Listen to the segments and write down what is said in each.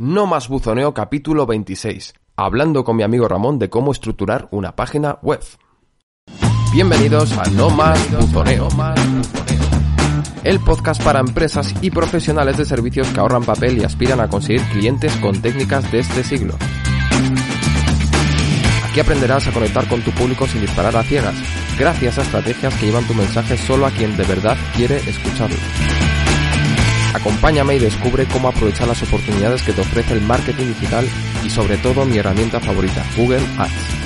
No más buzoneo capítulo 26, hablando con mi amigo Ramón de cómo estructurar una página web. Bienvenidos a No más buzoneo. El podcast para empresas y profesionales de servicios que ahorran papel y aspiran a conseguir clientes con técnicas de este siglo. Aquí aprenderás a conectar con tu público sin disparar a ciegas, gracias a estrategias que llevan tu mensaje solo a quien de verdad quiere escucharlo. Acompáñame y descubre cómo aprovechar las oportunidades que te ofrece el marketing digital y sobre todo mi herramienta favorita, Google Ads.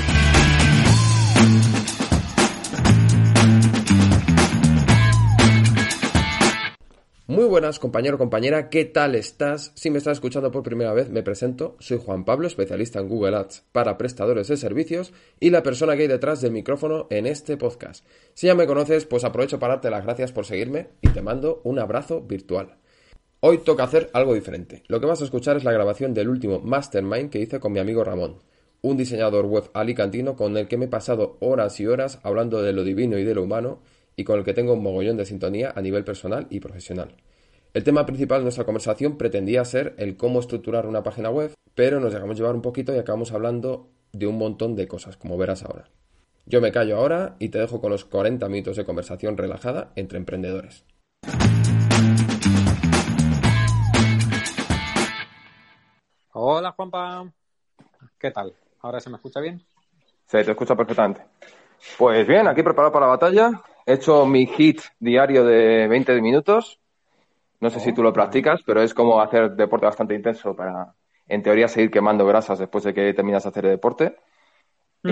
Muy buenas compañero compañera, ¿qué tal estás? Si me estás escuchando por primera vez, me presento, soy Juan Pablo, especialista en Google Ads para prestadores de servicios y la persona que hay detrás del micrófono en este podcast. Si ya me conoces, pues aprovecho para darte las gracias por seguirme y te mando un abrazo virtual. Hoy toca hacer algo diferente. Lo que vas a escuchar es la grabación del último Mastermind que hice con mi amigo Ramón, un diseñador web alicantino con el que me he pasado horas y horas hablando de lo divino y de lo humano y con el que tengo un mogollón de sintonía a nivel personal y profesional. El tema principal de nuestra conversación pretendía ser el cómo estructurar una página web, pero nos dejamos llevar un poquito y acabamos hablando de un montón de cosas, como verás ahora. Yo me callo ahora y te dejo con los 40 minutos de conversación relajada entre emprendedores. Hola Juanpa, ¿qué tal? ¿Ahora se me escucha bien? Sí, te escucha perfectamente. Pues bien, aquí preparado para la batalla. He hecho mi hit diario de 20 minutos. No sé si tú lo practicas, pero es como hacer deporte bastante intenso para, en teoría, seguir quemando grasas después de que terminas de hacer el deporte. Y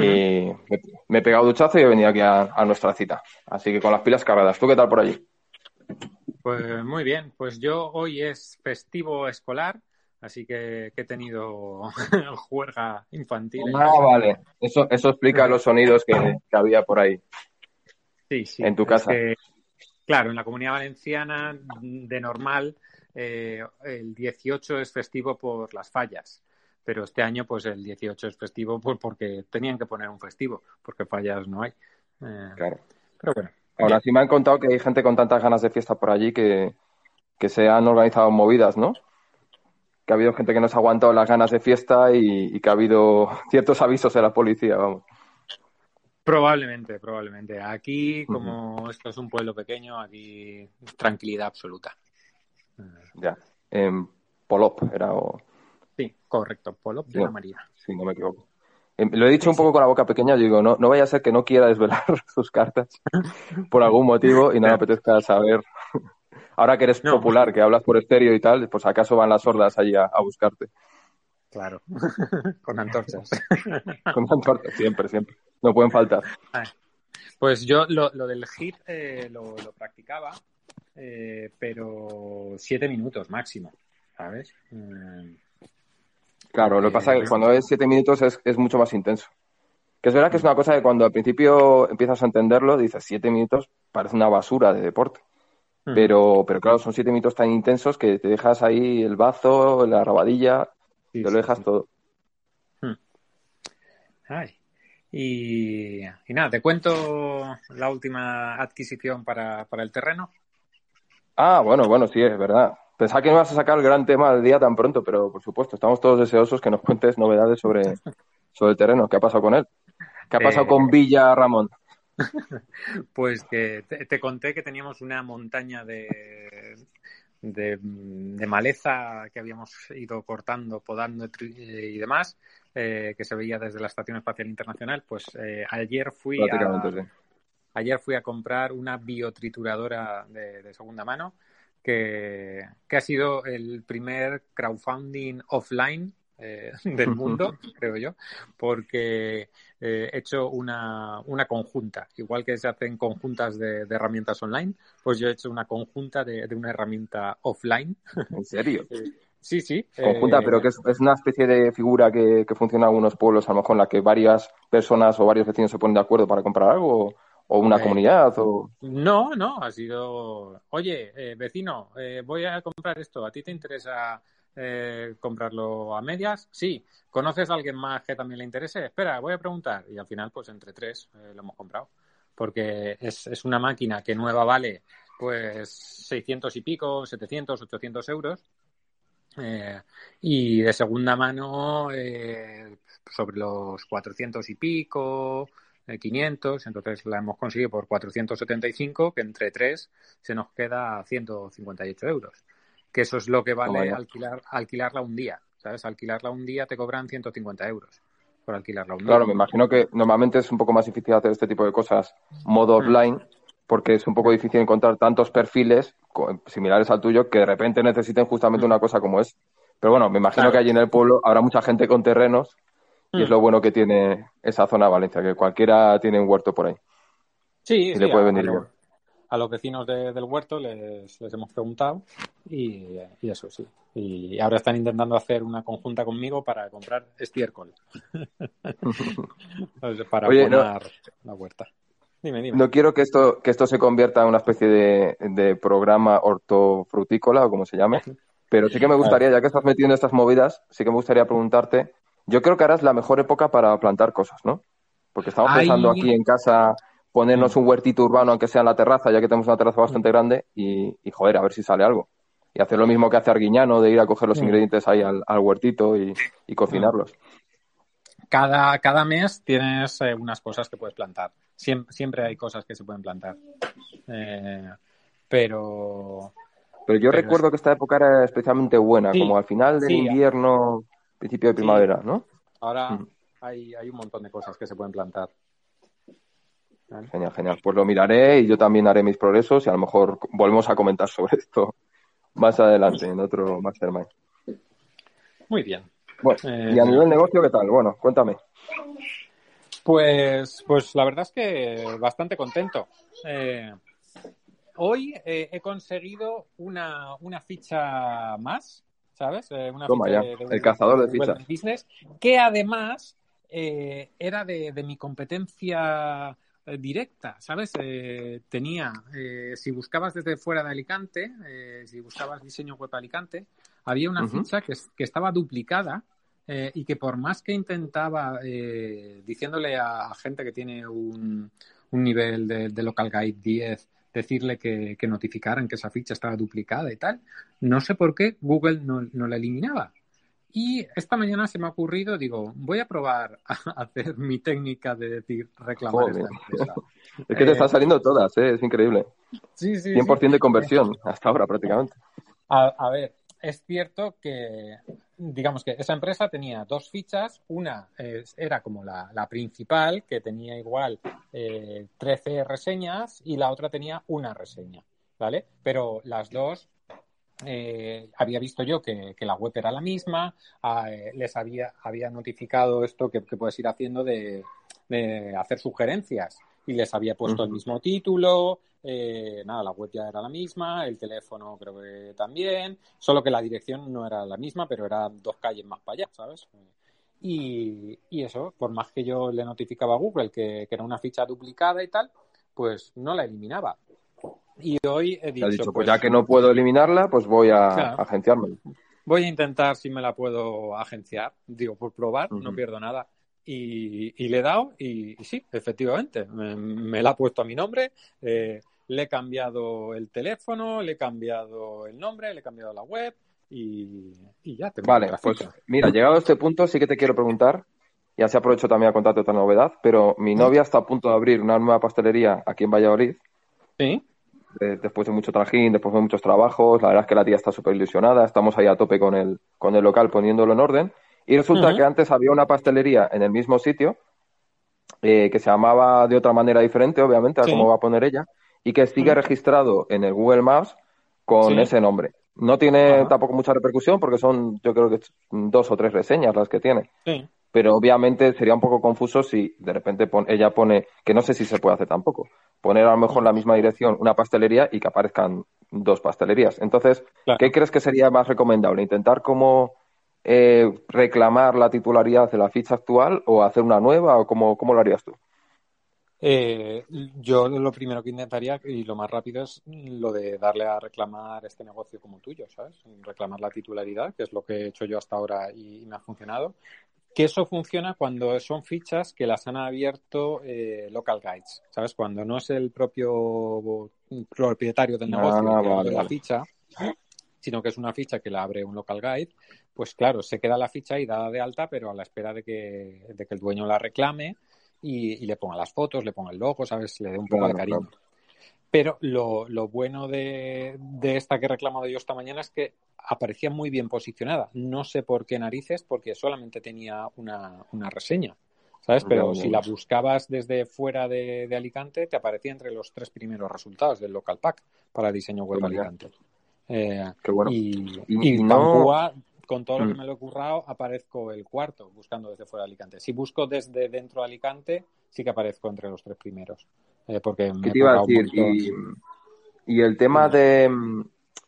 me, he pegado duchazo y he venido aquí a, a nuestra cita. Así que con las pilas cargadas. ¿Tú qué tal por allí? Pues muy bien. Pues yo hoy es festivo escolar Así que, he tenido juerga infantil. Ah, vale. Eso, eso explica los sonidos que, había por ahí. Sí, sí. En tu casa. claro, en la comunidad valenciana, de normal, eh, el 18 es festivo por las fallas. Pero este año, pues el 18 es festivo porque tenían que poner un festivo, porque fallas no hay. Eh, claro. Pero bueno. Ahora sí me han contado que hay gente con tantas ganas de fiesta por allí que, que se han organizado movidas, ¿no? Que ha habido gente que nos ha aguantado las ganas de fiesta y, que ha habido ciertos avisos de la policía, vamos. Probablemente, probablemente. Aquí, como esto es un pueblo pequeño, aquí tranquilidad absoluta. Ya. En Polop era o... Sí, correcto. Polop de la María. Sí, no me equivoco. Em, lo he dicho un poco con la boca pequeña, digo, no, no vaya a ser que no quiera desvelar sus cartas por algún motivo y no me apetezca saber Ahora que eres popular, que hablas por estéreo y tal, pues acaso van las sordas allí a, buscarte. Claro, con antorchas. con antorchas, siempre, siempre. No pueden faltar. Pues yo lo, del hit eh, lo, practicaba, eh, pero siete minutos máximo, ¿sabes? Mm. Claro, lo que pasa es que cuando es siete minutos es, es mucho más intenso. Que es verdad que es una cosa que cuando al principio empiezas a entenderlo, dices siete minutos, parece una basura de deporte. Pero, pero claro, son siete minutos tan intensos que te dejas ahí el bazo, la rabadilla, te lo dejas todo. Hmm. Ay. Y, nada, te cuento la última adquisición para, para el terreno. Ah, bueno, bueno, sí, es verdad. Pensaba que no vas a sacar el gran tema del día tan pronto, pero por supuesto, estamos todos deseosos que nos cuentes novedades sobre, sobre el terreno. ¿Qué ha pasado con él? ¿Qué ha pasado con eh, Villa Ramón? Pues que te, conté que teníamos una montaña de, de, maleza que habíamos ido cortando, podando y demás, eh, que se veía desde la Estación Espacial Internacional. Pues eh, ayer fui a, ayer fui a comprar una biotrituradora de, de segunda mano que, que, ha sido el primer crowdfunding offline eh, del mundo, creo yo, porque eh, he hecho una, una, conjunta. Igual que se hacen conjuntas de, herramientas online, pues yo he hecho una conjunta de, una herramienta offline. ¿En serio? Eh, sí, sí. Conjunta, pero que es, una especie de figura que, funciona en algunos pueblos, a lo mejor en la que varias personas o varios vecinos se ponen de acuerdo para comprar algo. ¿O una comunidad? O... No, no, ha sido, oye, vecino, voy a comprar esto, ¿a ti te interesa eh, comprarlo a medias? Sí. ¿Conoces a alguien más que también le interese? Espera, voy a preguntar. Y al final, pues entre tres eh, lo hemos comprado. Porque es, es, una máquina que nueva vale pues 600 y pico, 700, 800 euros. Eh, y de segunda mano sobre los 400 y pico, 500, entonces la hemos conseguido por 475, que entre tres se nos queda 158 euros. Que eso es lo que vale alquilar, alquilarla un día, ¿sabes? Alquilarla un día te cobran 150 euros por alquilarla un día. Claro, me imagino que normalmente es un poco más difícil hacer este tipo de cosas modo mm. offline, porque es un poco difícil encontrar tantos perfiles similares al tuyo que de repente necesiten justamente una cosa como es. Pero bueno, me imagino que allí en el pueblo habrá mucha gente con terrenos y es mm. lo bueno que tiene esa zona de Valencia, que cualquiera tiene un huerto por ahí. Sí, le puede venir a los vecinos del huerto les, hemos preguntado y, eso sí. Y ahora están intentando hacer una conjunta conmigo para comprar estiércol. para poner la huerta. Dime, dime. No quiero que esto, que esto se convierta en una especie de, de programa hortofrutícola o como se llame, pero sí que me gustaría, ya que estás metiendo estas movidas, sí que me gustaría preguntarte yo creo que ahora es la mejor época para plantar cosas, ¿no? Porque estamos pensando aquí en casa ponernos un huertito urbano, aunque sea en la terraza, ya que tenemos una terraza bastante grande, y, joder, a ver si sale algo. Y hacer lo mismo que hace Arguiñano, de ir a coger los ingredientes ahí al, huertito y, cocinarlos. Cada, cada mes tienes eh, unas cosas que puedes plantar. Siempre, hay cosas que se pueden plantar. Eh, pero. Pero yo recuerdo que esta época era especialmente buena, como al final del invierno, principio de primavera, ¿no? Ahora mm. hay, hay un montón de cosas que se pueden plantar. Genial, genial. Pues lo miraré y yo también haré mis progresos y a lo mejor volvemos a comentar sobre esto más adelante en otro Mastermind. Muy bien. Bueno, y a eh, nivel negocio, ¿qué tal? Bueno, cuéntame. Pues, pues la verdad es que bastante contento. Eh, hoy eh, he conseguido una, una ficha más ¿sabes? Eh, una el cazador de, fichas. Business, que además eh, era de, mi competencia eh, directa, ¿sabes? tenía, si buscabas desde fuera de Alicante, si buscabas diseño web Alicante, había una ficha que, estaba duplicada y que por más que intentaba diciéndole a, gente que tiene un, nivel de, de, Local Guide 10 decirle que, notificaran que esa ficha estaba duplicada y tal. No sé por qué Google no, la eliminaba. Y esta mañana se me ha ocurrido, digo, voy a probar a hacer mi técnica de decir reclamar esta empresa. Es que te están eh, saliendo todas, ¿eh? es increíble. Sí, sí, 100% de conversión hasta ahora prácticamente. a, ver, es cierto que, digamos que esa empresa tenía dos fichas. Una era como la, principal, que tenía igual eh, 13 reseñas, y la otra tenía una reseña, ¿vale? Pero las dos eh, había visto yo que, la web era la misma, ah, eh, les había, había notificado esto que, puedes ir haciendo de, hacer sugerencias y les había puesto el mismo título, eh, nada, la web ya era la misma, el teléfono creo que también, solo que la dirección no era la misma, pero eran dos calles más para allá, ¿sabes? Y, eso, por más que yo le notificaba a Google que, era una ficha duplicada y tal, pues no la eliminaba. Y hoy he dicho, pues, pues, ya que no puedo eliminarla, pues voy a agenciarme. Voy a intentar si me la puedo agenciar, digo, por probar, no pierdo nada. Y, le he dado y, sí, efectivamente, me, la ha puesto a mi nombre, eh, le he cambiado el teléfono, le he cambiado el nombre, le he cambiado la web y, ya. Tengo vale, pues mira, llegado a este punto sí que te quiero preguntar, ya se aprovecho también a contarte otra novedad, pero mi novia está a punto de abrir una nueva pastelería aquí en Valladolid. Sí. Después de mucho trajín, después de muchos trabajos, la verdad es que la tía está súper ilusionada, estamos ahí a tope con el, con el local poniéndolo en orden. Y resulta que antes había una pastelería en el mismo sitio eh, que se llamaba de otra manera diferente, obviamente, a cómo va a poner ella, y que sigue registrado en el Google Maps con ese nombre. No tiene tampoco mucha repercusión porque son, yo creo que dos o tres reseñas las que tiene. Pero obviamente sería un poco confuso si de repente ella pone, que no sé si se puede hacer tampoco, poner a lo mejor en la misma dirección una pastelería y que aparezcan dos pastelerías. Entonces, ¿qué crees que sería más recomendable? ¿Intentar como eh, reclamar la titularidad de la ficha actual o hacer una nueva o cómo, cómo lo harías tú? Eh, yo lo primero que intentaría y lo más rápido es lo de darle a reclamar este negocio como tuyo, ¿sabes? Reclamar la titularidad, que es lo que he hecho yo hasta ahora y, me ha funcionado. Que eso funciona cuando son fichas que las han abierto eh, local guides, ¿sabes? Cuando no es el propio propietario del negocio ah, de la ficha, sino que es una ficha que la abre un local guide, pues claro, se queda la ficha ahí dada de alta, pero a la espera de que, de que el dueño la reclame y, le ponga las fotos, le ponga el logo, ¿sabes? Le dé un poco de cariño. Pero lo, lo bueno de, de, esta que he reclamado yo esta mañana es que aparecía muy bien posicionada. No sé por qué narices, porque solamente tenía una, una reseña. ¿Sabes? Pero si la buscabas desde fuera de, de, Alicante, te aparecía entre los tres primeros resultados del local pack para diseño web Alicante. Eh, Qué bueno. Y, y, y con todo lo que mm. me lo he currado, aparezco el cuarto buscando desde fuera de Alicante. Si busco desde dentro de Alicante, sí que aparezco entre los tres primeros. Eh, porque ¿Qué te iba a decir? Y, el tema de,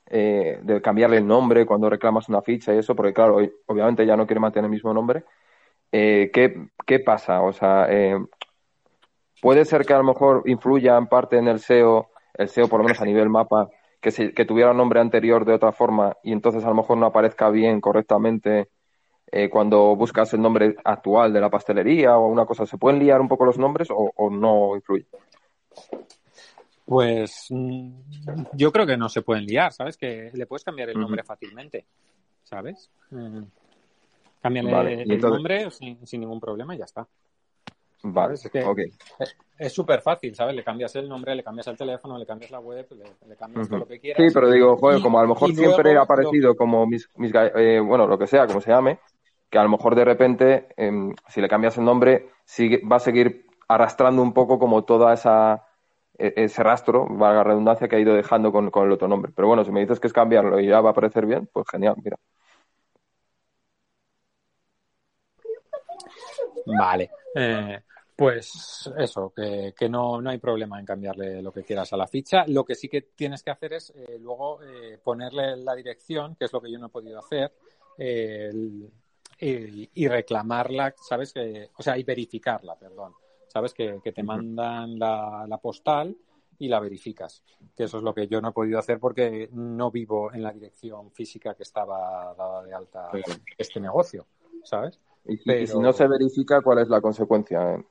eh, de cambiarle el nombre cuando reclamas una ficha y eso, porque claro, obviamente ya no quiere mantener el mismo nombre. Eh, ¿qué, ¿qué, pasa? O sea, puede ser que a lo mejor influya en parte en el SEO, el SEO por lo menos a nivel mapa, que, que tuviera un nombre anterior de otra forma y entonces a lo mejor no aparezca bien correctamente eh, cuando buscas el nombre actual de la pastelería o una cosa. ¿Se pueden liar un poco los nombres o, no influye? Pues mm, yo creo que no se pueden liar, ¿sabes? Que le puedes cambiar el nombre fácilmente, ¿sabes? Mm. Cámbiale el nombre sin, sin, ningún problema y ya está. Vale, es súper fácil, ¿sabes? Le cambias el nombre, le cambias el teléfono, le cambias la web, le, cambias todo lo que quieras. Sí, pero digo, joder, como a lo mejor siempre ha aparecido como mis, eh, bueno, lo que sea, como se llame, que a lo mejor de repente, em, si le cambias el nombre, sigue, va a seguir arrastrando un poco como toda esa e, ese rastro, valga la redundancia, que ha ido dejando con, con el otro nombre. Pero bueno, si me dices que es cambiarlo y ya va a aparecer bien, pues genial, mira. Vale. Eh, pues eso, que, que no, no, hay problema en cambiarle lo que quieras a la ficha. Lo que sí que tienes que hacer es eh, luego eh, ponerle la dirección, que es lo que yo no he podido hacer, y reclamarla, ¿sabes? Que, o sea, y verificarla, perdón. ¿Sabes? Que, que te mandan la, la, postal y la verificas. Que eso es lo que yo no he podido hacer porque no vivo en la dirección física que estaba dada de alta este negocio, ¿sabes? Y, si no se verifica, ¿cuál es la consecuencia? O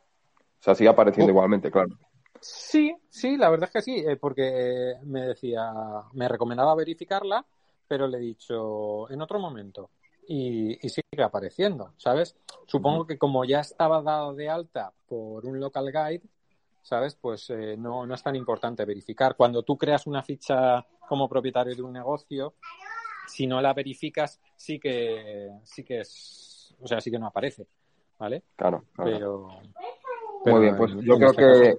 sea, sigue apareciendo igualmente, claro. Sí, sí, la verdad es que sí, eh, porque me decía, me recomendaba verificarla, pero le he dicho en otro momento. Y, sigue apareciendo, ¿sabes? Supongo que como ya estaba dado de alta por un local guide, ¿sabes? Pues eh, no, no es tan importante verificar. Cuando tú creas una ficha como propietario de un negocio, si no la verificas, sí que, sí que es, o sea, sí que no aparece, ¿vale? Claro, claro. Pero, muy bien, pues yo creo que,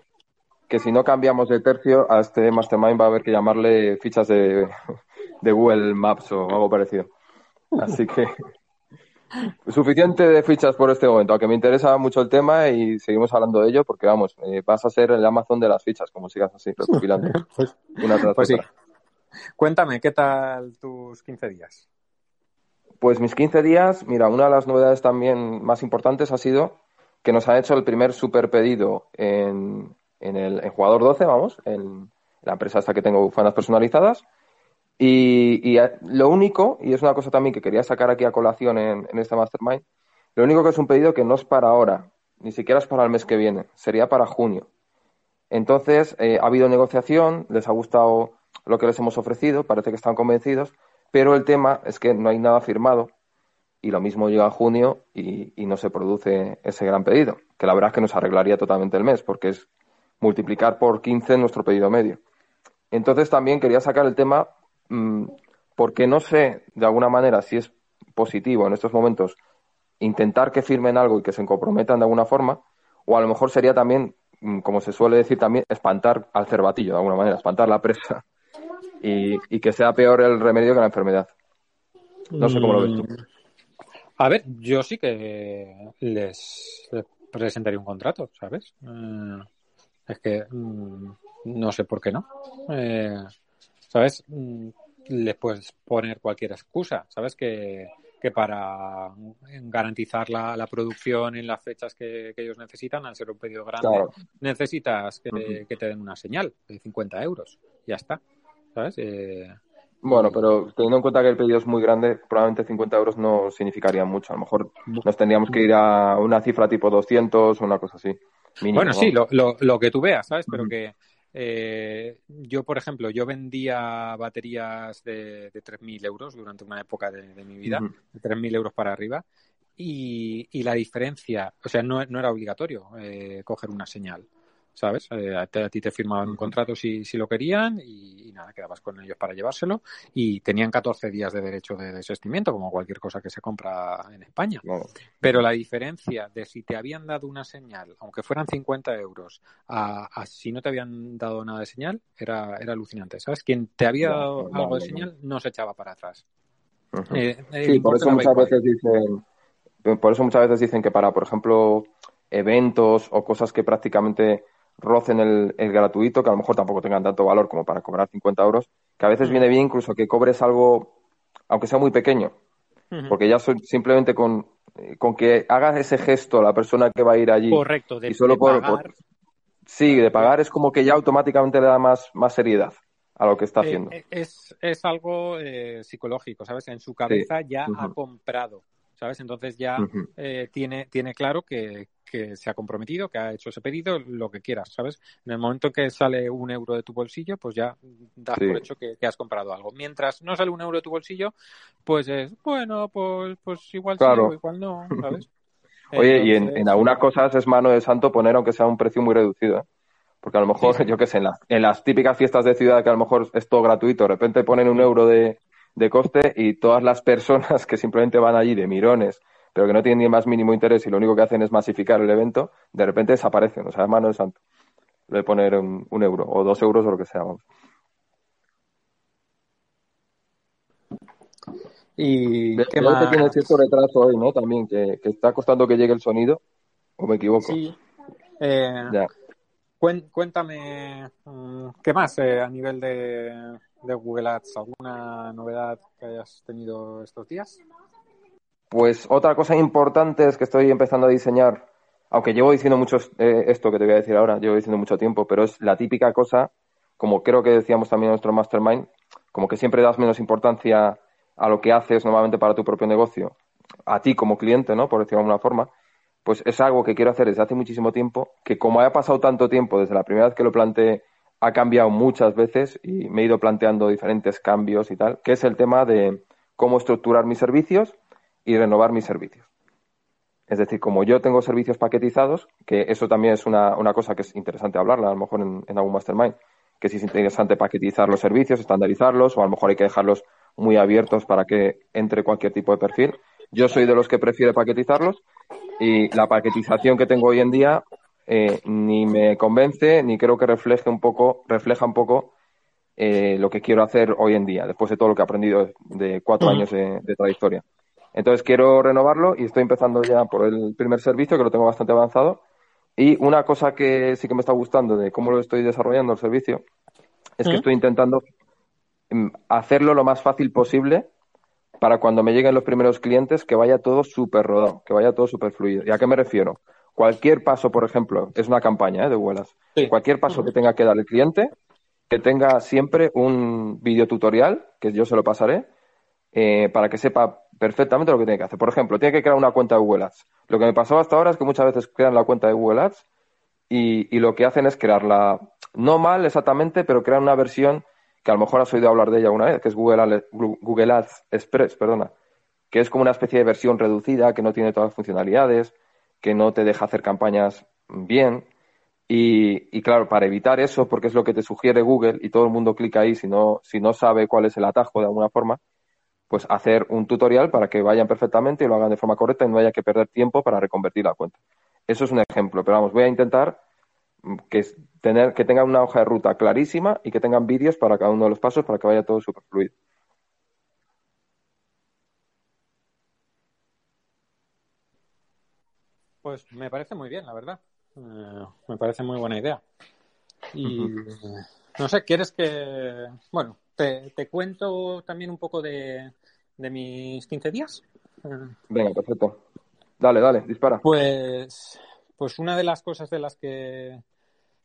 que si no cambiamos de tercio, a este Mastermind va a haber que llamarle fichas de, de Google Maps o algo parecido. Así que suficiente de fichas por este momento, aunque me interesa mucho el tema y seguimos hablando de ello porque, vamos, eh, vas a ser el Amazon de las fichas, como sigas así, recopilando. pues, una tras pues sí. Cuéntame, ¿qué tal tus 15 días? Pues mis 15 días, mira, una de las novedades también más importantes ha sido que nos ha hecho el primer super pedido en, en el jugador 12, vamos, en la empresa esta que tengo bufandas personalizadas. Y, lo único, y es una cosa también que quería sacar aquí a colación en, en este Mastermind, lo único que es un pedido que no es para ahora, ni siquiera es para el mes que viene, sería para junio. Entonces, eh, ha habido negociación, les ha gustado lo que les hemos ofrecido, parece que están convencidos, pero el tema es que no hay nada firmado y lo mismo llega a junio y, no se produce ese gran pedido, que la verdad es que nos arreglaría totalmente el mes, porque es multiplicar por 15 nuestro pedido medio. Entonces también quería sacar el tema porque no sé de alguna manera si es positivo en estos momentos intentar que firmen algo y que se comprometan de alguna forma, o a lo mejor sería también, mm, como se suele decir también, espantar al cervatillo de alguna manera, espantar la presa y, y que sea peor el remedio que la enfermedad. No sé cómo lo ves tú. Mm, a ver, yo sí que les, presentaría un contrato, ¿sabes? Es que mm, no sé por qué no. Eh, ¿Sabes? Les puedes poner cualquier excusa, ¿sabes? Que, que para garantizar la, la, producción en las fechas que, ellos necesitan, al ser un pedido grande, necesitas que, que, te den una señal de 50 euros. Ya está. ¿Sabes? Eh, bueno, pero teniendo en cuenta que el pedido es muy grande, probablemente 50 euros no significaría mucho. A lo mejor nos tendríamos que ir a una cifra tipo 200 o una cosa así. bueno, sí, lo, lo, lo, que tú veas, ¿sabes? Pero que, eh, yo, por ejemplo, yo vendía baterías de, de 3.000 euros durante una época de, mi vida, de 3.000 euros para arriba, y, la diferencia, o sea, no, no era obligatorio eh, coger una señal. ¿Sabes? Eh, a, ti te firmaban un contrato si, si lo querían y, nada, quedabas con ellos para llevárselo y tenían 14 días de derecho de desestimiento, como cualquier cosa que se compra en España. Pero la diferencia de si te habían dado una señal, aunque fueran 50 euros, a, si no te habían dado nada de señal, era, era alucinante, ¿sabes? Quien te había dado algo de señal no se echaba para atrás. Eh, sí, por eso muchas veces dicen, por eso muchas veces dicen que para, por ejemplo, eventos o cosas que prácticamente rocen el, el, gratuito, que a lo mejor tampoco tengan tanto valor como para cobrar 50 euros, que a veces viene bien incluso que cobres algo, aunque sea muy pequeño, porque ya simplemente con, con que hagas ese gesto la persona que va a ir allí. Correcto, de, y solo pagar. sí, de pagar es como que ya automáticamente le da más, más seriedad a lo que está eh, haciendo. Eh, es, es algo eh, psicológico, ¿sabes? En su cabeza ya ha comprado ¿sabes? Entonces ya eh, tiene, tiene claro que, se ha comprometido, que ha hecho ese pedido, lo que quieras, ¿sabes? En el momento que sale un euro de tu bolsillo, pues ya das por hecho que, has comprado algo. Mientras no sale un euro de tu bolsillo, pues es, bueno, pues, pues igual sí o igual no, ¿sabes? Oye, y en, en, algunas cosas es mano de santo poner, aunque sea un precio muy reducido, ¿eh? Porque a lo mejor, yo qué sé, en, en las típicas fiestas de ciudad que a lo mejor es todo gratuito, de repente ponen un euro de, de coste y todas las personas que simplemente van allí de mirones, pero que no tienen ni más mínimo interés y lo único que hacen es masificar el evento, de repente desaparecen. O sea, mano de santo. Le voy a poner un, euro o dos euros o lo que sea. Y ¿Qué que tiene cierto retraso hoy, ¿no? También, que, está costando que llegue el sonido, o me equivoco. Sí. Eh, cuéntame, mm, ¿qué más eh, a nivel de, de Google Ads? ¿Alguna novedad que hayas tenido estos días? Pues otra cosa importante es que estoy empezando a diseñar, aunque llevo diciendo mucho eh, esto que te voy a decir ahora, llevo diciendo mucho tiempo, pero es la típica cosa, como creo que decíamos también en nuestro mastermind, como que siempre das menos importancia a lo que haces normalmente para tu propio negocio, a ti como cliente, ¿no? Por decirlo de alguna forma, pues es algo que quiero hacer desde hace muchísimo tiempo, que como haya pasado tanto tiempo desde la primera vez que lo planteé ha cambiado muchas veces y me he ido planteando diferentes cambios y tal, que es el tema de cómo estructurar mis servicios y renovar mis servicios. Es decir, como yo tengo servicios paquetizados, que eso también es una, cosa que es interesante hablarla, a lo mejor en, en, algún mastermind, que si es interesante paquetizar los servicios, estandarizarlos, o a lo mejor hay que dejarlos muy abiertos para que entre cualquier tipo de perfil. Yo soy de los que prefiere paquetizarlos y la paquetización que tengo hoy en día eh, ni me convence ni creo que refleje un poco, refleja un poco eh, lo que quiero hacer hoy en día, después de todo lo que he aprendido de cuatro años de, trayectoria. Entonces quiero renovarlo y estoy empezando ya por el primer servicio, que lo tengo bastante avanzado. Y una cosa que sí que me está gustando de cómo lo estoy desarrollando el servicio es que estoy intentando mm, hacerlo lo más fácil posible para cuando me lleguen los primeros clientes que vaya todo súper rodado, que vaya todo súper fluido. ¿Y a qué me refiero? cualquier paso, por ejemplo, es una campaña ¿eh? de vuelas, cualquier paso que tenga que dar el cliente, que tenga siempre un video tutorial, que yo se lo pasaré, eh, para que sepa perfectamente lo que tiene que hacer. Por ejemplo, tiene que crear una cuenta de Google Ads. Lo que me pasó hasta ahora es que muchas veces crean la cuenta de Google Ads y, lo que hacen es crearla, no mal exactamente, pero crean una versión que a lo mejor has oído hablar de ella una vez, que es Google, Google Ads Express, perdona, que es como una especie de versión reducida, que no tiene todas las funcionalidades, que no te deja hacer campañas bien. Y, claro, para evitar eso, porque es lo que te sugiere Google y todo el mundo clica ahí si no, si no sabe cuál es el atajo de alguna forma, pues hacer un tutorial para que vayan perfectamente y lo hagan de forma correcta y no haya que perder tiempo para reconvertir la cuenta. Eso es un ejemplo, pero vamos, voy a intentar que, tener, que tengan una hoja de ruta clarísima y que tengan vídeos para cada uno de los pasos para que vaya todo súper fluido. Pues me parece muy bien, la verdad. Eh, me parece muy buena idea. Y no sé, ¿quieres que... Bueno, te, cuento también un poco de, mis 15 días? Venga, perfecto. Dale, dale, dispara. Pues, pues una de las cosas de las que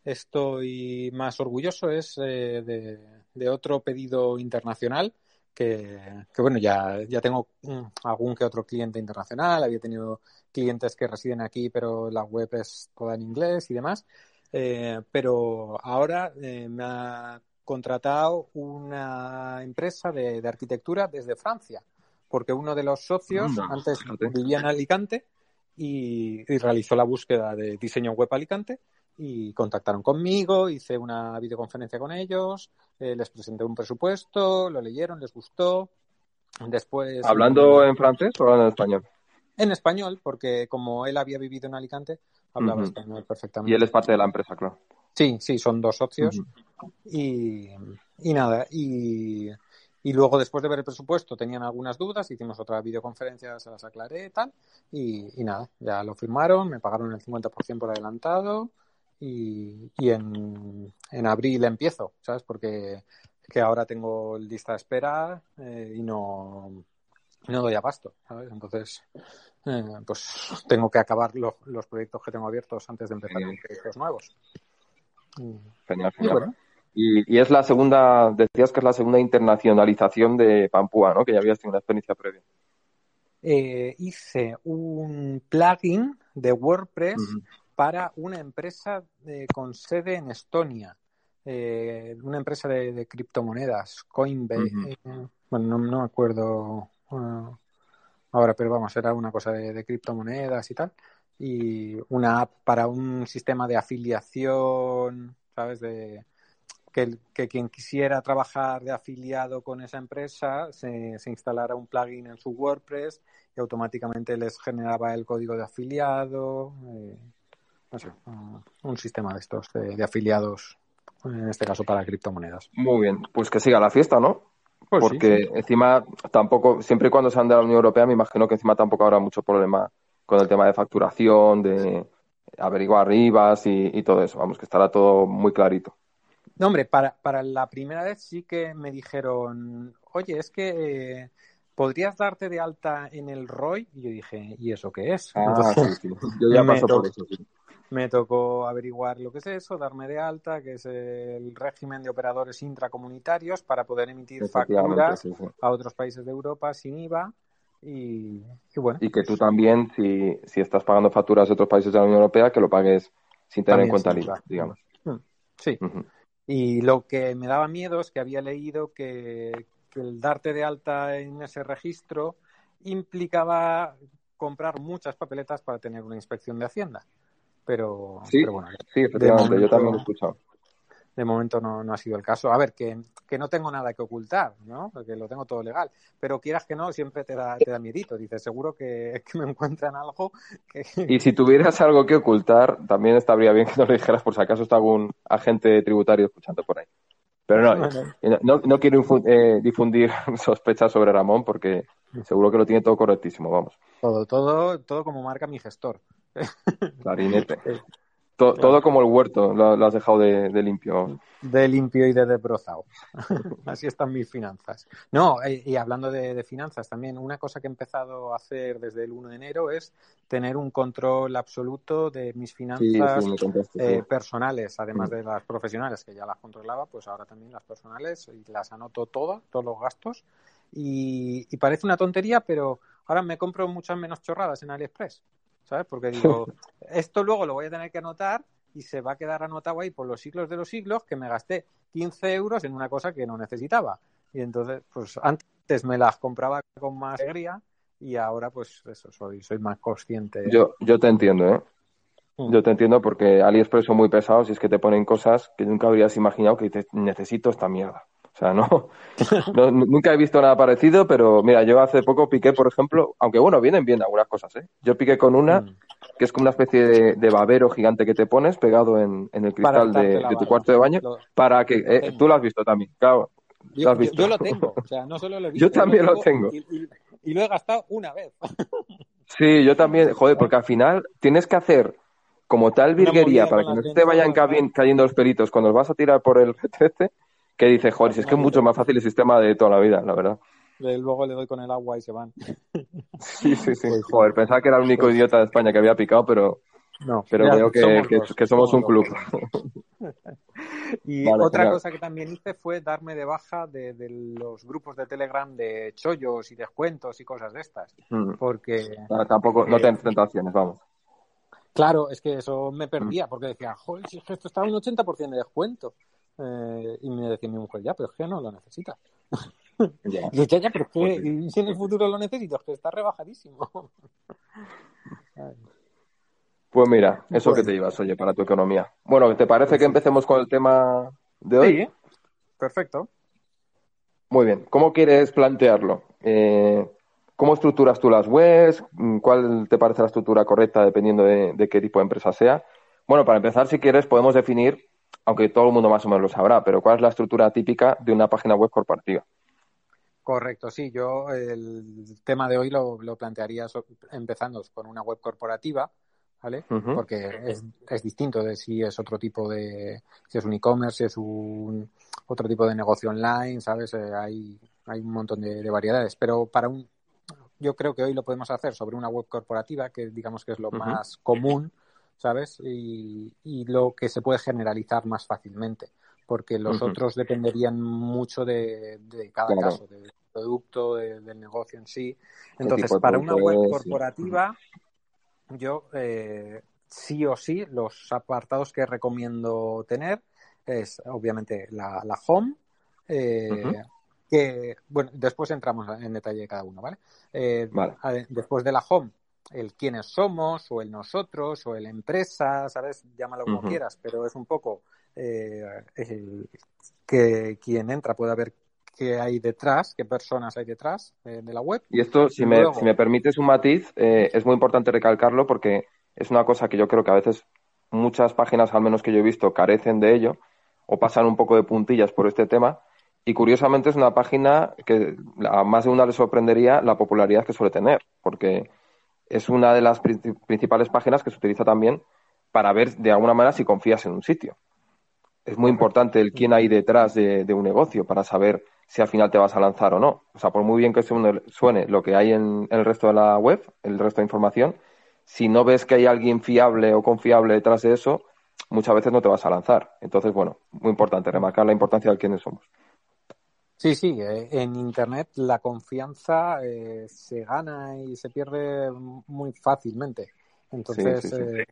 estoy más orgulloso es eh, de, de, otro pedido internacional que, bueno, ya, ya tengo mm, algún que otro cliente internacional, había tenido clientes que residen aquí, pero la web es toda en inglés y demás. Eh, pero ahora eh, me ha contratado una empresa de, de, arquitectura desde Francia, porque uno de los socios antes fíjate. vivía en Alicante y, y realizó la búsqueda de diseño web Alicante y contactaron conmigo, hice una videoconferencia con ellos, eh, les presenté un presupuesto, lo leyeron, les gustó. Después. ¿Hablando en francés o hablando en español? En español, porque como él había vivido en Alicante, hablaba español perfectamente. Y él es parte de la empresa, claro. Sí, sí, son dos socios. Y, y nada, y, y luego después de ver el presupuesto tenían algunas dudas, hicimos otra videoconferencia, se las aclaré y tal, y, y nada, ya lo firmaron, me pagaron el 50% por adelantado y, y en, en abril empiezo, ¿sabes? Porque que ahora tengo lista de espera eh, y no, no doy abasto, ¿sabes? Entonces, eh, pues tengo que acabar los, los proyectos que tengo abiertos antes de empezar con proyectos nuevos. Genial, y bueno, Y, y es la segunda, decías que es la segunda internacionalización de Pampúa, ¿no? Que ya habías tenido una experiencia previa. eh, hice un plugin de WordPress. Para una empresa eh, con sede en Estonia, eh, una empresa de, de criptomonedas, Coinbase. Eh, bueno, no, no me acuerdo eh, ahora, pero vamos, era una cosa de, de criptomonedas y tal. Y una app para un sistema de afiliación, ¿sabes? De, que, quien quisiera trabajar de afiliado con esa empresa se, se instalara un plugin en su WordPress y automáticamente les generaba el código de afiliado. eh, no sé, un, sistema de estos, de, de afiliados, en este caso para criptomonedas. Muy bien, pues que siga la fiesta, ¿no? Pues sí, Porque encima tampoco, siempre y cuando sean de la Unión Europea, me imagino que encima tampoco habrá mucho problema con el tema de facturación, de averiguar IVAs y, y todo eso. Vamos, que estará todo muy clarito. No, hombre, para, para la primera vez sí que me dijeron, oye, es que eh, podrías darte de alta en el ROI. Y yo dije, ¿y eso qué es? Entonces, sí, sí. Yo ya paso por eso, sí. Me tocó averiguar lo que es eso, darme de alta, que es el régimen de operadores intracomunitarios para poder emitir facturas sí, sí. a otros países de Europa sin IVA. Y, y bueno, Y que tú también, si, si estás pagando facturas de otros países de la Unión Europea, que lo pagues sin tener en cuenta el IVA, digamos. Mm, sí. Y lo que me daba miedo es que había leído que, que el darte de alta en ese registro implicaba comprar muchas papeletas para tener una inspección de Hacienda. Pero, Sí, pero bueno, sí, efectivamente, momento- yo también lo he escuchado. de momento no, no ha sido el caso. A ver, que, que no tengo nada que ocultar, ¿no? Porque lo tengo todo legal. Pero quieras que no, siempre te da, te da miedito. Dices, seguro que, que me encuentran algo que... Y si tuvieras algo que ocultar, también estaría bien que nos lo dijeras por si acaso está algún agente tributario escuchando por ahí. Pero no, Bueno. no, no quiero eh, difundir sospechas sobre Ramón porque seguro que lo tiene todo correctísimo, vamos. Todo, todo, todo como marca mi gestor. Clarinete. To- Todo como el huerto, lo, lo has dejado de, de limpio. De limpio y de desbrozado. Así están mis finanzas. No, eh, y hablando de, de finanzas también, una cosa que he empezado a hacer desde el 1 de enero es tener un control absoluto de mis finanzas sí, me contaste. eh, sí. personales, además Mm. de las profesionales que ya las controlaba, pues ahora también las personales y las anoto todas, todos los gastos. Y, y parece una tontería, pero ahora me compro muchas menos chorradas en AliExpress, ¿sabes? Porque digo, esto luego lo voy a tener que anotar y se va a quedar anotado ahí por los siglos de los siglos que me gasté 15 euros en una cosa que no necesitaba. Y entonces, pues antes me las compraba con más alegría y ahora pues eso, soy, soy más consciente. Yo, yo te entiendo, ¿eh? Mm. Yo te entiendo porque AliExpress son muy pesados y es que te ponen cosas que nunca habrías imaginado que dices, necesito esta mierda. O sea, no, no- nunca he visto nada parecido, pero mira, yo hace poco piqué, por ejemplo, aunque bueno, vienen bien algunas cosas, ¿eh? Yo piqué con una Mm. que es como una especie de, de babero gigante que te pones pegado en, en el cristal de, tu cuarto de baño Lo- para que, eh, tú lo has visto también, claro. ¿Lo Yo, has yo- visto? yo lo tengo, o sea, no solo lo he visto. Yo también lo tengo. Y, y- y lo he gastado una vez. Sí, yo también, joder, porque al final tienes que hacer como tal virguería para que no te vayan cayendo los pelitos cuando los vas a tirar por el G13, que dices, joder, si es que es mucho más fácil el sistema de toda la vida, la verdad. Luego le doy con el agua y se van. Sí, sí, sí. Joder, pensaba que era el único idiota de España que había picado, pero, No, pero ya veo que, somos que- somos un club. Y Vale, otra cosa que también hice fue darme de baja de, de los grupos de Telegram de chollos y descuentos y cosas de estas. Mm. Porque Ah, Tampoco, no Eh, tienes tentaciones, vamos. Claro, es que eso me perdía, porque decía, joder, si esto está a un 80% de descuento. Eh, y me decía mi mujer, ya, pero es que no lo necesitas. Ya. ya, ya, pero es que si en el futuro lo necesito, es que está rebajadísimo. pues mira, eso que te ibas, oye, para tu economía. Bueno, ¿te parece que empecemos con el tema de hoy? Sí, perfecto. Muy bien, ¿cómo quieres plantearlo? Eh, ¿Cómo estructuras tú las webs? ¿Cuál te parece la estructura correcta dependiendo de, qué tipo de empresa sea? Bueno, para empezar, si quieres, podemos definir, aunque todo el mundo más o menos lo sabrá, pero ¿cuál es la estructura típica de una página web corporativa? Correcto, sí. Yo el tema de hoy lo, plantearía empezando con una web corporativa, ¿vale? Porque es, es, distinto de si es otro tipo de, si es un e-commerce, si es un otro tipo de negocio online, ¿sabes? Eh, hay, hay un montón de, variedades. Pero para un, yo creo que hoy lo podemos hacer sobre una web corporativa, que digamos que es lo más común, ¿sabes? Y, y, lo que se puede generalizar más fácilmente, porque los otros dependerían mucho de, de cada caso, del producto, del negocio en sí. Entonces, para una web corporativa, yo eh, sí o sí, los apartados que recomiendo tener es obviamente la, la home, eh, que, bueno, después entramos en detalle de cada uno, ¿vale? Eh, después de la home, el quiénes somos, o el nosotros, o el empresa, ¿sabes? Llámalo como quieras, pero es un poco eh, que quien entra pueda ver qué hay detrás, qué personas hay detrás eh, de la web. Y esto, si, me, si me permites un matiz, es muy importante recalcarlo porque es una cosa que yo creo que a veces muchas páginas, al menos que yo he visto, carecen de ello o pasan un poco de puntillas por este tema y curiosamente es una página que a más de una le sorprendería la popularidad que suele tener, porque es una de las principales páginas que se utiliza también para ver de alguna manera si confías en un sitio. Es muy importante el quién hay detrás de, un negocio para saber si al final te vas a lanzar o no. O sea, por muy bien que suene lo que hay en, el resto de la web, el resto de información, si no ves que hay alguien fiable o confiable detrás de eso, muchas veces no te vas a lanzar. Entonces, bueno, muy importante remarcar la importancia de quiénes somos. Sí, sí, eh, en Internet la confianza eh, se gana y se pierde muy fácilmente. Entonces, eh,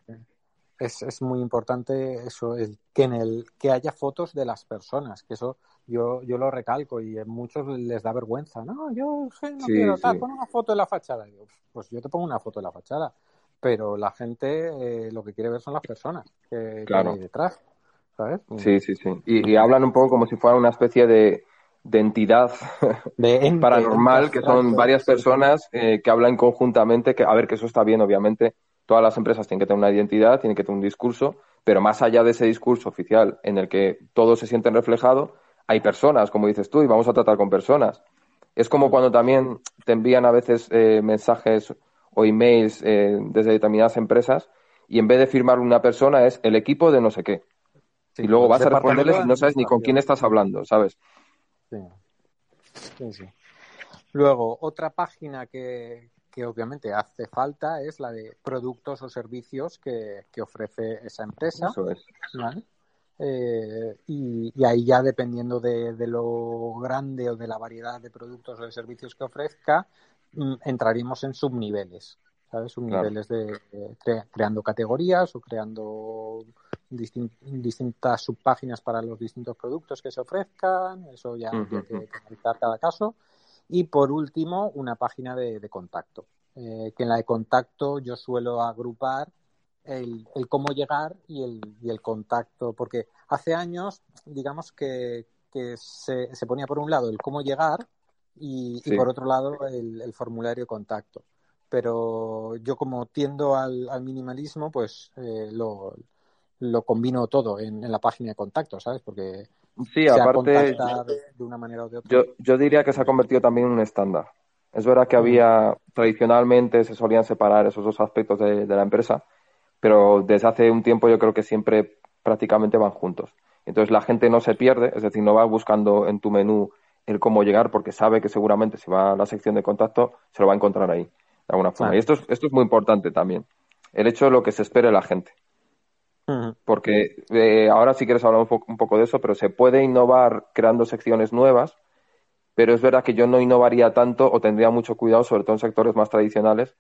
es, es, muy importante eso, el, que en el que haya fotos de las personas, que eso yo, yo lo recalco y a muchos les da vergüenza. No, yo no quiero tal, pon una foto de la fachada. pues yo te pongo una foto de la fachada, pero la gente lo que quiere ver son las personas que, hay detrás. ¿sabes? Sí, sí, sí. y hablan un poco como si fuera una especie de de entidad paranormal, que son varias personas eh, que hablan conjuntamente, que a ver que eso está bien, obviamente, todas las empresas tienen que tener una identidad, tienen que tener un discurso, pero más allá de ese discurso oficial en el que todos se sienten reflejados, hay personas, como dices tú, y vamos a tratar con personas. Es como cuando también te envían a veces eh, mensajes o emails eh, desde determinadas empresas y en vez de firmar una persona es el equipo de no sé qué. y luego vas a responderles y no sabes ni con quién estás hablando, ¿sabes? Luego, otra página que, obviamente hace falta es la de productos o servicios que, ofrece esa empresa. Eh, y, ahí ya dependiendo de, lo grande o de la variedad de productos o de servicios que ofrezca, mm, entraríamos en subniveles. ¿Sabes? Subniveles de, creando categorías o creando distintas subpáginas para los distintos productos que se ofrezcan, eso ya hay que analizar cada caso. Y por último, una página de, contacto, eh, que en la de contacto yo suelo agrupar el, cómo llegar y el, y el, contacto, porque hace años, digamos que, que se, se, ponía por un lado el cómo llegar y, por otro lado el, formulario de contacto. Pero yo como tiendo al, minimalismo, pues eh, lo, lo combino todo en, la página de contacto, ¿sabes? Porque sí, aparte, de una manera o de otra. Yo, diría que se ha convertido también en un estándar. Es verdad que había, tradicionalmente se solían separar esos dos aspectos de, la empresa, pero desde hace un tiempo yo creo que siempre prácticamente van juntos. Entonces la gente no se pierde, es decir, no va buscando en tu menú el cómo llegar porque sabe que seguramente si va a la sección de contacto se lo va a encontrar ahí, de alguna forma. Y esto es, esto es muy importante también. El hecho de lo que se espere la gente. Porque eh, ahora si quieres hablar un poco, de eso, pero se puede innovar creando secciones nuevas, pero es verdad que yo no innovaría tanto o tendría mucho cuidado, sobre todo en sectores más tradicionales,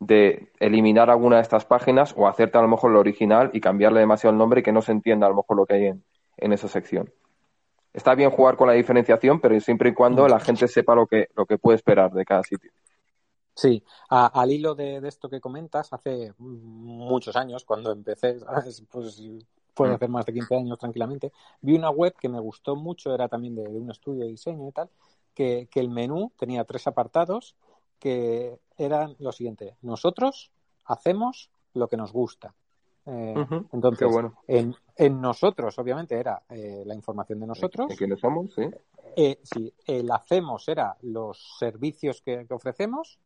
de eliminar alguna de estas páginas o hacerte a lo mejor lo original y cambiarle demasiado el nombre y que no se entienda a lo mejor lo que hay en, en esa sección. Está bien jugar con la diferenciación, pero siempre y cuando la gente sepa lo que, lo que puede esperar de cada sitio. Sí, al hilo de, esto que comentas, hace muchos años, cuando empecé, pues puede mm. hacer más de 15 años tranquilamente, vi una web que me gustó mucho, era también de, un estudio de diseño y tal, que, que, el menú tenía tres apartados que eran lo siguiente, nosotros hacemos lo que nos gusta. Eh, entonces, en, en, nosotros, obviamente, era eh, la información de nosotros. ¿De quiénes somos? Sí. Eh, sí, el hacemos era los servicios que, ofrecemos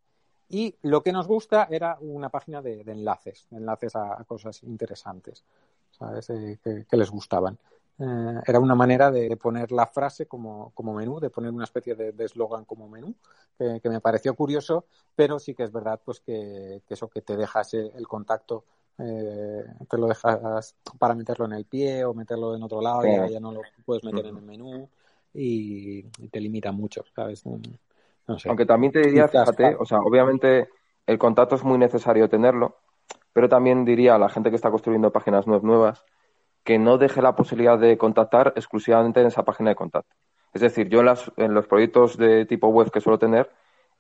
y lo que nos gusta era una página de, enlaces, enlaces a, cosas interesantes, ¿sabes? que, les gustaban. era una manera de poner la frase como, como menú, de poner una especie de eslogan como menú, que, me pareció curioso, pero sí que es verdad pues que, eso, que te dejas el contacto eh, te lo dejas para meterlo en el pie o meterlo en otro lado y ya no lo puedes meter en el menú y, te limita mucho, ¿sabes? Aunque también te diría, fíjate, o sea, obviamente el contacto es muy necesario tenerlo, pero también diría a la gente que está construyendo páginas web nuevas que no deje la posibilidad de contactar exclusivamente en esa página de contacto. Es decir, yo en, las, en los proyectos de tipo web que suelo tener,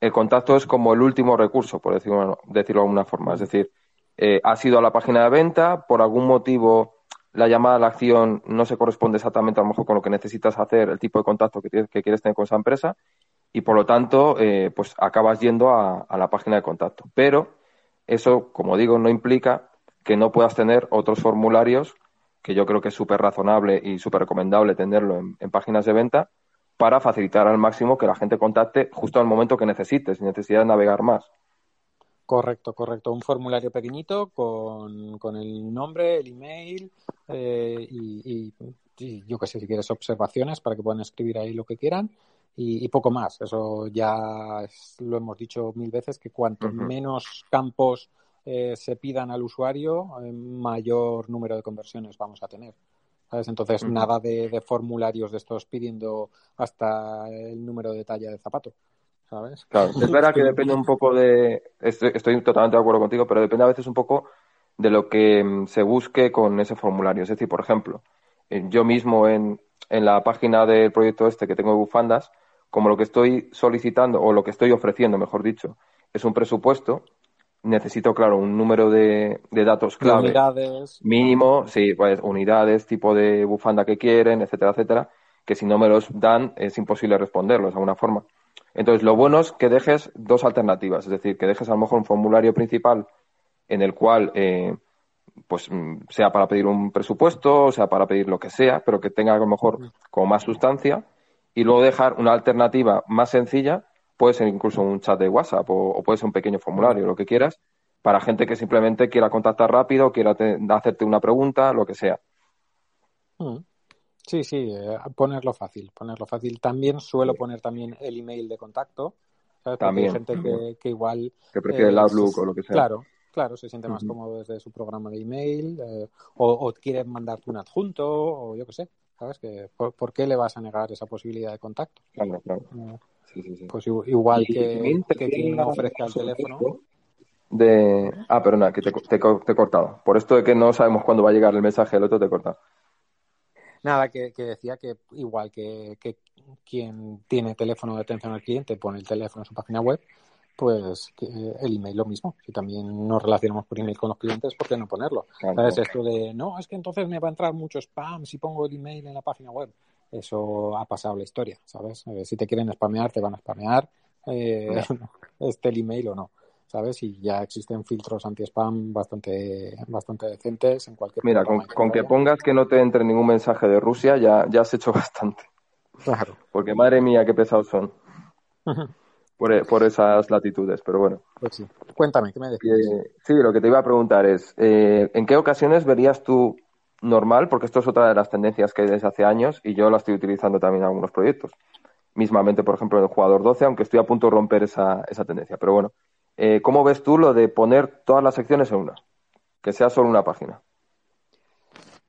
el contacto es como el último recurso, por decirlo, decirlo de alguna forma. Es decir, eh, has ido a la página de venta, por algún motivo la llamada a la acción no se corresponde exactamente a lo mejor con lo que necesitas hacer, el tipo de contacto que, quieres tener con esa empresa, y por lo tanto, eh, pues acabas yendo a, la página de contacto. Pero eso, como digo, no implica que no puedas tener otros formularios, que yo creo que es súper razonable y súper recomendable tenerlo en, páginas de venta, para facilitar al máximo que la gente contacte justo al momento que necesites, sin necesidad de navegar más. Correcto, correcto. Un formulario pequeñito con, con el nombre, el email eh, y, yo qué sé, si quieres observaciones para que puedan escribir ahí lo que quieran y, poco más. Eso ya lo hemos dicho mil veces que cuanto menos campos eh, se pidan al usuario, eh, mayor número de conversiones vamos a tener. ¿sabes? Entonces, nada de, de formularios de estos pidiendo hasta el número de talla de zapato. Claro, es verdad que depende un poco de. Estoy, totalmente de acuerdo contigo, pero depende a veces un poco de lo que mm, se busque con ese formulario. Es decir, por ejemplo, eh, yo mismo en, en la página del proyecto este que tengo de bufandas, como lo que estoy solicitando o lo que estoy ofreciendo, mejor dicho, es un presupuesto, necesito, claro, un número de, de datos clave. unidades. Mínimo, sí, pues unidades, tipo de bufanda que quieren, etcétera, etcétera, que si no me los dan es imposible responderlos de alguna forma. Entonces, lo bueno es que dejes dos alternativas, es decir, que dejes a lo mejor un formulario principal en el cual, eh, pues, mm, sea para pedir un presupuesto, sea para pedir lo que sea, pero que tenga a lo mejor como más sustancia, y luego dejar una alternativa más sencilla, puede ser incluso un chat de WhatsApp o, puede ser un pequeño formulario, lo que quieras, para gente que simplemente quiera contactar rápido, quiera hacerte una pregunta, lo que sea. Mm. Sí, sí, eh, ponerlo fácil, ponerlo fácil. También suelo poner también el email de contacto. También. hay gente que, igual... Que prefiere el eh, Outlook o lo que sea. Claro, claro, se siente más cómodo desde su programa de email eh, o, o, quiere mandarte un adjunto o yo qué sé. ¿Sabes? Que, ¿por, qué le vas a negar esa posibilidad de contacto? Claro, claro. Pues igual que, que quien ofrezca el teléfono. De... Ah, perdona, que te, te, te, he cortado. Por esto de que no sabemos cuándo va a llegar el mensaje, el otro te he cortado. Nada, que, decía que igual que, quien tiene teléfono de atención al cliente pone el teléfono en su página web, pues el email lo mismo. Si también nos relacionamos por email con los clientes, ¿por qué no ponerlo? ¿Sabes? Esto de, no, es que entonces me va a entrar mucho spam si pongo el email en la página web. Eso ha pasado la historia, ¿sabes? Eh, si te quieren spamear, te van a spamear, eh, esté el email o no. ¿sabes? Y ya existen filtros anti-spam bastante, bastante decentes en cualquier Mira, con, que pongas que no te entre ningún mensaje de Rusia ya, ya has hecho bastante. Claro. Porque madre mía, qué pesados son. por, e, por, esas latitudes, pero bueno. Pues sí. Cuéntame, ¿qué me decías? sí, lo que te iba a preguntar es, eh, ¿en qué ocasiones verías tú normal? Porque esto es otra de las tendencias que hay desde hace años y yo la estoy utilizando también en algunos proyectos. Mismamente, por ejemplo, en el jugador 12, aunque estoy a punto de romper esa, esa tendencia. Pero bueno, eh, ¿cómo ves tú lo de poner todas las secciones en una? Que sea solo una página.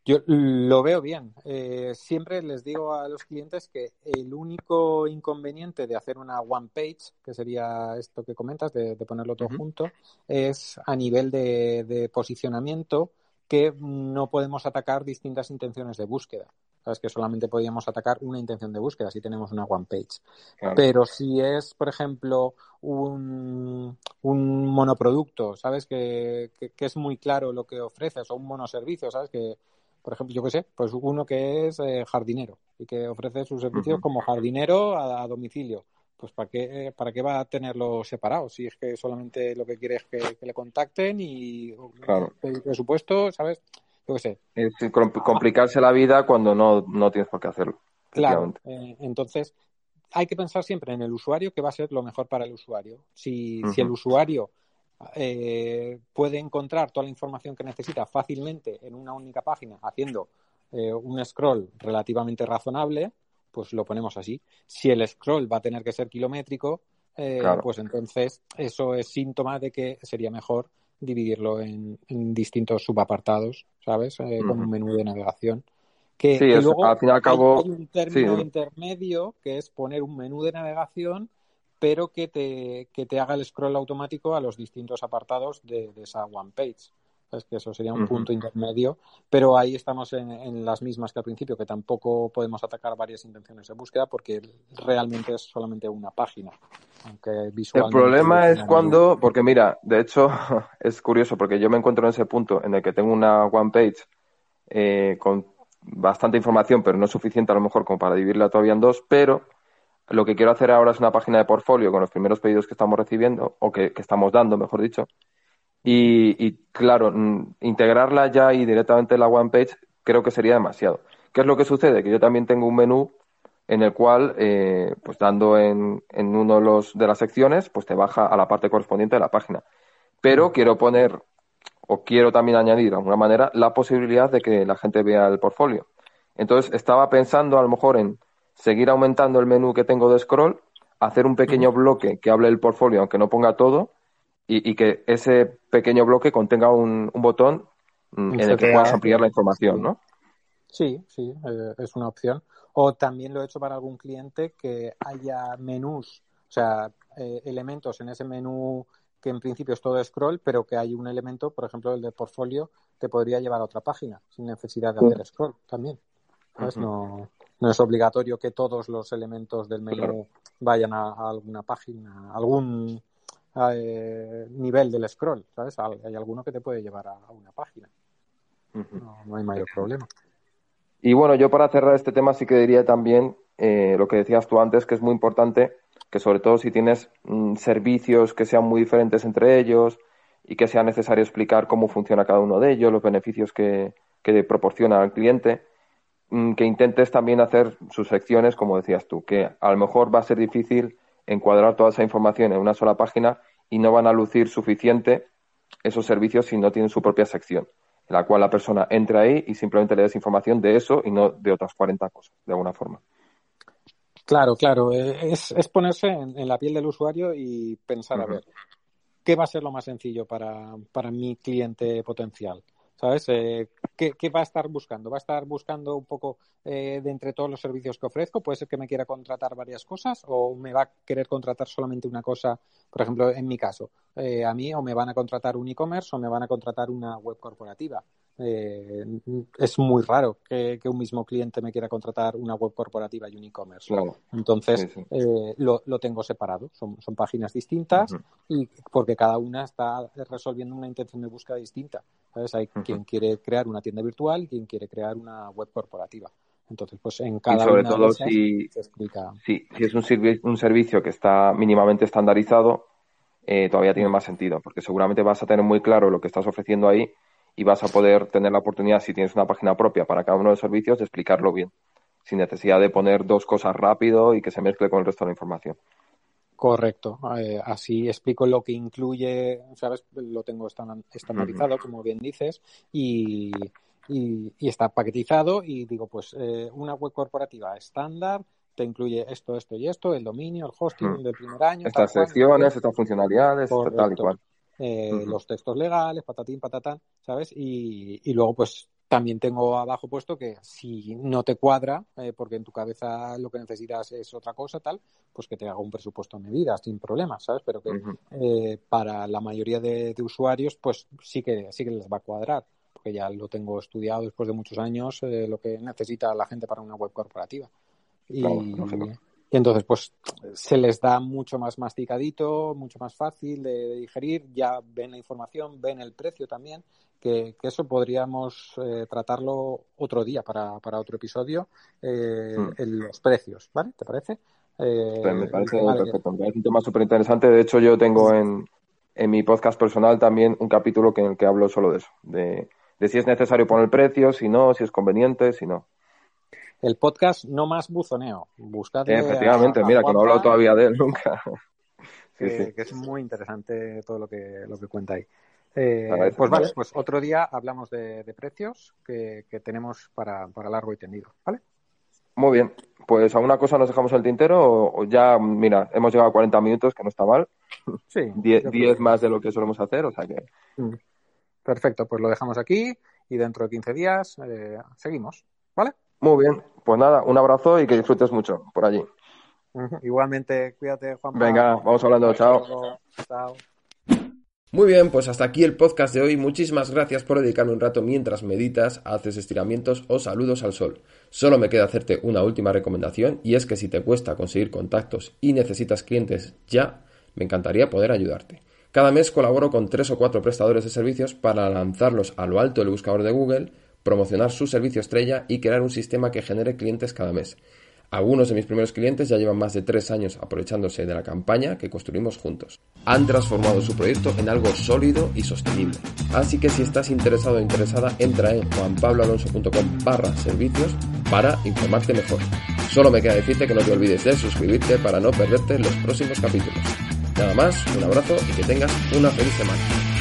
Yo lo veo bien. Eh, siempre les digo a los clientes que el único inconveniente de hacer una one page, que sería esto que comentas, de, ponerlo todo junto, es a nivel de, posicionamiento que no podemos atacar distintas intenciones de búsqueda. Sabes que solamente podríamos atacar una intención de búsqueda si tenemos una one page. Pero si es, por ejemplo, un, un monoproducto, sabes que, que, es muy claro lo que ofreces, o un monoservicio, sabes que por ejemplo, yo qué sé, pues uno que es eh, jardinero y que ofrece sus servicios como jardinero a, domicilio. Pues ¿para qué, ¿para qué va a tenerlo separado? Si es que solamente lo que quiere es que, le contacten y claro. el presupuesto, ¿sabes? Yo qué sé. Es complicarse la vida cuando no, no tienes por qué hacerlo. Claro. Eh, entonces, hay que pensar siempre en el usuario que va a ser lo mejor para el usuario. Si, si el usuario eh, puede encontrar toda la información que necesita fácilmente en una única página haciendo eh, un scroll relativamente razonable, pues lo ponemos así. Si el scroll va a tener que ser kilométrico, eh, pues entonces eso es síntoma de que sería mejor dividirlo en, distintos subapartados, ¿sabes? Con un menú de navegación. Que, luego al fin y al cabo, hay, un término intermedio que es poner un menú de navegación pero que te, que te haga el scroll automático a los distintos apartados de, esa one page. Es que eso sería un punto intermedio, pero ahí estamos en, las mismas que al principio, que tampoco podemos atacar varias intenciones de búsqueda porque realmente es solamente una página. Aunque el problema es cuando, porque mira, de hecho es curioso porque yo me encuentro en ese punto en el que tengo una one page eh, con bastante información, pero no suficiente a lo mejor como para dividirla todavía en dos, pero lo que quiero hacer ahora es una página de portfolio con los primeros pedidos que estamos recibiendo, o que, estamos dando, mejor dicho. Y, claro, mm, integrarla ya y directamente en la one page creo que sería demasiado. ¿Qué es lo que sucede? Que yo también tengo un menú en el cual, eh, pues dando en, en uno de, los, de las secciones, pues te baja a la parte correspondiente de la página. Pero quiero poner, o quiero también añadir de alguna manera, la posibilidad de que la gente vea el portfolio. Entonces, estaba pensando a lo mejor en seguir aumentando el menú que tengo de scroll, hacer un pequeño bloque que hable del portfolio, aunque no ponga todo, y, que ese pequeño bloque contenga un, botón mm, en el que puedas ampliar la información, ¿no? Sí, sí, eh, es una opción. O también lo he hecho para algún cliente que haya menús, o sea, eh, elementos en ese menú que en principio es todo scroll, pero que hay un elemento, por ejemplo, el de portfolio, te podría llevar a otra página sin necesidad de hacer scroll también. no, no es obligatorio que todos los elementos del menú vayan a, alguna página, a algún eh, nivel del scroll, ¿sabes? Hay alguno que te puede llevar a, una página. no, hay mayor problema. Y bueno, yo para cerrar este tema sí que diría también eh, lo que decías tú antes, que es muy importante que sobre todo si tienes mm, servicios que sean muy diferentes entre ellos y que sea necesario explicar cómo funciona cada uno de ellos, los beneficios que, que proporciona al cliente, que intentes también hacer sus secciones, como decías tú, que a lo mejor va a ser difícil encuadrar toda esa información en una sola página y no van a lucir suficiente esos servicios si no tienen su propia sección, en la cual la persona entra ahí y simplemente le des información de eso y no de otras 40 cosas, de alguna forma. Claro, claro. Eh, es, ponerse en, la piel del usuario y pensar, a ver, ¿qué va a ser lo más sencillo para, para mi cliente potencial? ¿Sabes? Eh, ¿qué, va a estar buscando? ¿Va a estar buscando un poco eh, de entre todos los servicios que ofrezco? ¿Puede ser que me quiera contratar varias cosas o me va a querer contratar solamente una cosa? Por ejemplo, en mi caso, eh, a mí o me van a contratar un e-commerce o me van a contratar una web corporativa. Eh, es muy raro que, un mismo cliente me quiera contratar una web corporativa y un e-commerce. Entonces, eh, lo, tengo separado. Son, páginas distintas y porque cada una está resolviendo una intención de búsqueda distinta. Hay quien quiere crear una tienda virtual y quien quiere crear una web corporativa. Entonces, pues en cada y sobre todo si, si, es un, un servicio que está mínimamente estandarizado, eh, todavía tiene más sentido, porque seguramente vas a tener muy claro lo que estás ofreciendo ahí y vas a poder tener la oportunidad, si tienes una página propia para cada uno de los servicios, de explicarlo bien, sin necesidad de poner dos cosas rápido y que se mezcle con el resto de la información. Correcto. Eh, así explico lo que incluye, ¿sabes? Lo tengo estandarizado, como bien dices, y, y, está paquetizado y digo, pues eh, una web corporativa estándar te incluye esto, esto y esto, el dominio, el hosting del primer año. Estas secciones, estas funcionalidades, tal y cual eh, los textos legales, patatín, patatán, ¿sabes? Y, luego, pues, también tengo abajo puesto que si no te cuadra, eh, porque en tu cabeza lo que necesitas es otra cosa, tal, pues que te haga un presupuesto en medida, sin problemas, ¿sabes? Pero que eh, para la mayoría de, usuarios, pues sí que, sí que les va a cuadrar, porque ya lo tengo estudiado después de muchos años, eh, lo que necesita la gente para una web corporativa. Y, y entonces, pues se les da mucho más masticadito, mucho más fácil de, digerir, ya ven la información, ven el precio también, que, eso podríamos eh, tratarlo otro día para, para otro episodio, eh, hmm. en los precios, ¿vale? ¿Te parece? Eh, me parece perfecto, me parece un tema súper interesante. De hecho, yo tengo en, en mi podcast personal también un capítulo que, en el que hablo solo de eso, de, de si es necesario poner el precio, si no, si es conveniente, si no el podcast No Más Buzoneo. Buscad Efectivamente, mira, que no he hablado todavía de él nunca. que, es muy interesante todo lo que, lo que cuenta ahí. Eh, pues vale, pues otro día hablamos de, precios que, tenemos para, largo y tendido, ¿vale? Muy bien, pues a una cosa nos dejamos el tintero o, ya, mira, hemos llegado a 40 minutos, que no está mal. Sí. 10 más de lo que solemos hacer, o sea que... Mm. Perfecto, pues lo dejamos aquí y dentro de 15 días eh, seguimos, ¿vale? Muy bien, pues nada, un abrazo y que disfrutes mucho por allí. Igualmente, cuídate, Juan. Venga, vamos hablando, chao. Chao. Muy bien, pues hasta aquí el podcast de hoy. Muchísimas gracias por dedicarme un rato mientras meditas, haces estiramientos o saludos al sol. Solo me queda hacerte una última recomendación y es que si te cuesta conseguir contactos y necesitas clientes ya, me encantaría poder ayudarte. Cada mes colaboro con tres o cuatro prestadores de servicios para lanzarlos a lo alto del buscador de Google promocionar su servicio estrella y crear un sistema que genere clientes cada mes. Algunos de mis primeros clientes ya llevan más de tres años aprovechándose de la campaña que construimos juntos. Han transformado su proyecto en algo sólido y sostenible. Así que si estás interesado o interesada, entra en juanpabloalonso.com barra servicios para informarte mejor. Solo me queda decirte que no te olvides de suscribirte para no perderte los próximos capítulos. Nada más, un abrazo y que tengas una feliz semana.